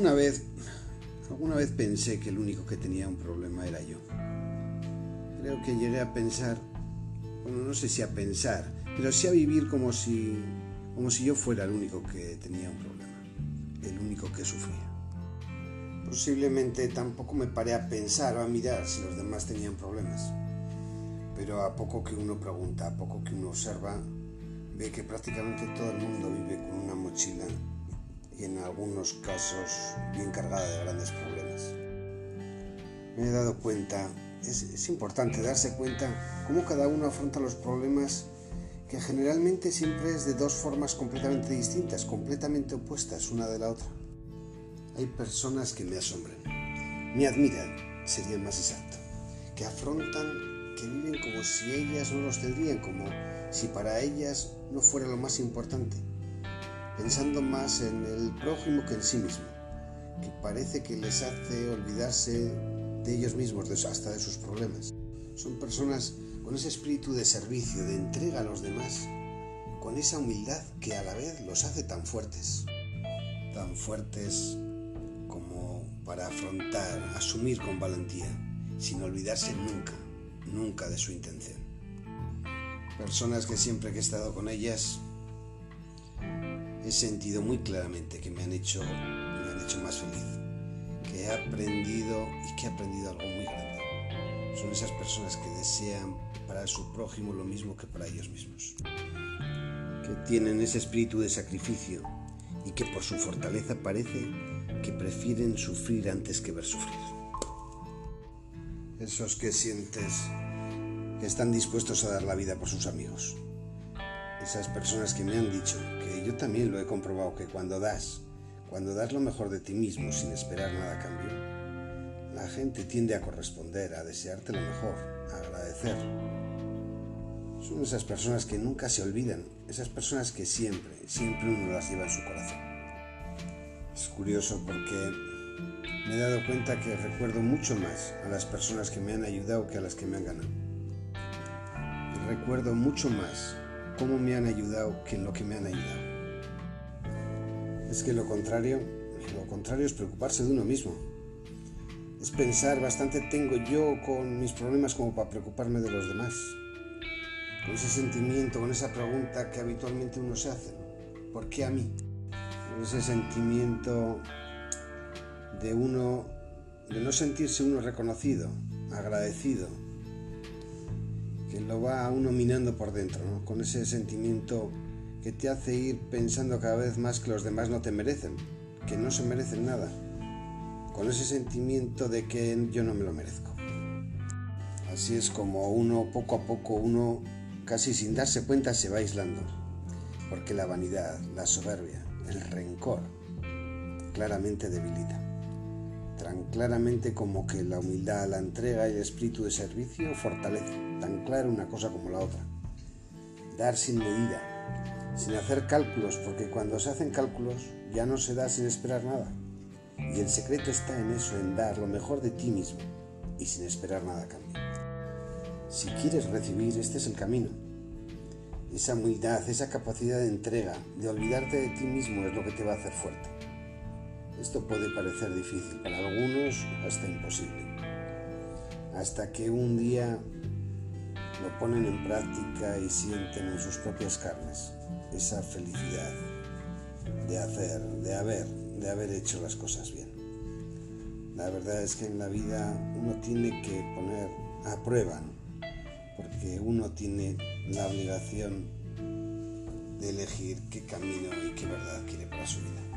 Alguna vez, alguna vez pensé que el único que tenía un problema era yo. Creo que llegué a pensar, bueno, no sé si a pensar, pero sí a vivir como si, como si yo fuera el único que tenía un problema, el único que sufría. Posiblemente tampoco me paré a pensar o a mirar si los demás tenían problemas, pero a poco que uno pregunta, a poco que uno observa, ve que prácticamente todo el mundo vive con algunos casos bien cargada de grandes problemas. Me he dado cuenta, es, es importante darse cuenta cómo cada uno afronta los problemas que generalmente siempre es de dos formas completamente distintas, completamente opuestas una de la otra. Hay personas que me asombran, me admiran, sería más exacto, que afrontan, que viven como si ellas no los tendrían, como si para ellas no fuera lo más importante pensando más en el prójimo que en sí mismo, que parece que les hace olvidarse de ellos mismos, hasta de sus problemas. Son personas con ese espíritu de servicio, de entrega a los demás, con esa humildad que a la vez los hace tan fuertes, tan fuertes como para afrontar, asumir con valentía, sin olvidarse nunca, nunca de su intención. Personas que siempre que he estado con ellas he sentido muy claramente que me han hecho, me han hecho más feliz, que he aprendido y que he aprendido algo muy grande. Son esas personas que desean para su prójimo lo mismo que para ellos mismos, que tienen ese espíritu de sacrificio y que por su fortaleza parece que prefieren sufrir antes que ver sufrir. Esos que sientes que están dispuestos a dar la vida por sus amigos esas personas que me han dicho, yo también lo he comprobado, que cuando das, cuando das lo mejor de ti mismo sin esperar nada a cambio, la gente tiende a corresponder, a desearte lo mejor, a agradecer. Son esas personas que nunca se olvidan, esas personas que siempre, siempre uno las lleva en su corazón. Es curioso porque me he dado cuenta que recuerdo mucho más a las personas que me han ayudado que a las que me han ganado. Recuerdo mucho más cómo me han ayudado que en lo que me han ayudado. Es que lo contrario, lo contrario es preocuparse de uno mismo. Es pensar, bastante tengo yo con mis problemas como para preocuparme de los demás. Con ese sentimiento, con esa pregunta que habitualmente uno se hace. ¿Por qué a mí? Con ese sentimiento de uno, de no sentirse uno reconocido, agradecido, que lo va a uno minando por dentro, con ese sentimiento que te hace ir pensando cada vez más que los demás no te merecen, que no se merecen nada, con ese sentimiento de que yo no me lo merezco. Así es como uno poco a poco, uno casi sin darse cuenta se va aislando, porque la vanidad, la soberbia, el rencor claramente debilita tan claramente como que la humildad, la entrega y el espíritu de servicio fortalece, tan claro una cosa como la otra. Dar sin medida, sin hacer cálculos, porque cuando se hacen cálculos ya no se da sin esperar nada. Y el secreto está en eso, en dar lo mejor de ti mismo y sin esperar nada a cambio. Si quieres recibir, este es el camino. Esa humildad, esa capacidad de entrega, de olvidarte de ti mismo es lo que te va a hacer fuerte. Esto puede parecer difícil, para algunos hasta imposible. Hasta que un día lo ponen en práctica y sienten en sus propias carnes esa felicidad de hacer, de haber, de haber hecho las cosas bien. La verdad es que en la vida uno tiene que poner a prueba, porque uno tiene la obligación de elegir qué camino y qué verdad quiere para su vida.